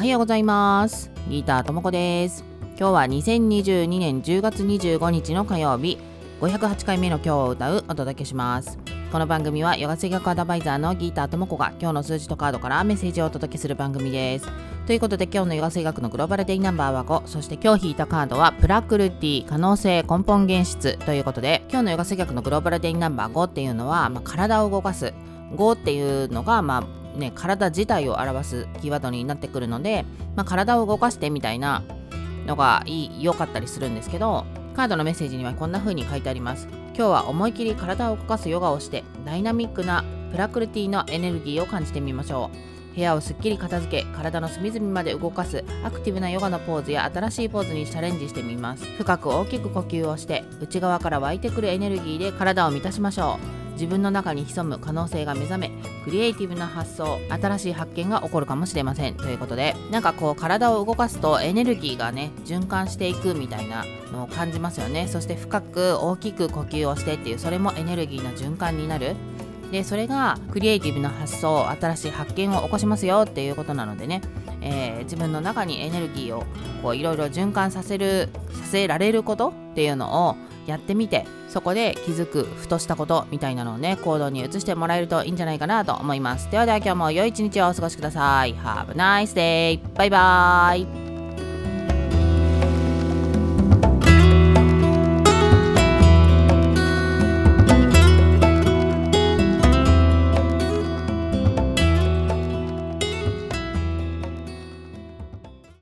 はようございます。ギターともこです。今日は2022年10月25日の火曜日。508回目の今日を歌うお届けします。この番組はヨガ水学アドバイザーのギーターともこが今日の数字とカードからメッセージをお届けする番組です。ということで今日のヨガ水学のグローバルデイナンバーは5そして今日引いたカードはプラクルティ可能性根本現実ということで今日のヨガ水学のグローバルデイナンバー5っていうのは、まあ、体を動かす5っていうのがまあね、体自体を表すキーワードになってくるので、まあ、体を動かしてみたいなのがいい良かったりするんですけどカードのメッセージにはこんな風に書いてあります。今日は思い切り体を動かすヨガをしてダイナミックなプラクルティのエネルギーを感じてみましょう。部屋をすっきり片付け体の隅々まで動かすアクティブなヨガのポーズや新しいポーズにチャレンジしてみます。深く大きく呼吸をして内側から湧いてくるエネルギーで体を満たしましょう。自分の中に潜む可能性が目覚めクリエイティブな発想新しい発見が起こるかもしれません。ということでなんかこう体を動かすとエネルギーがね循環していくみたいなのを感じますよね。そして深く大きく呼吸をしてっていうそれもエネルギーの循環になる。でそれがクリエイティブな発想新しい発見を起こしますよっていうことなのでね、えー、自分の中にエネルギーをいろいろ循環させるせられることっていうのをやってみてそこで気づくふとしたことみたいなのをね行動に移してもらえるといいんじゃないかなと思います。ではでは今日も良い一日をお過ごしください。Have a nice day! バイバーイ。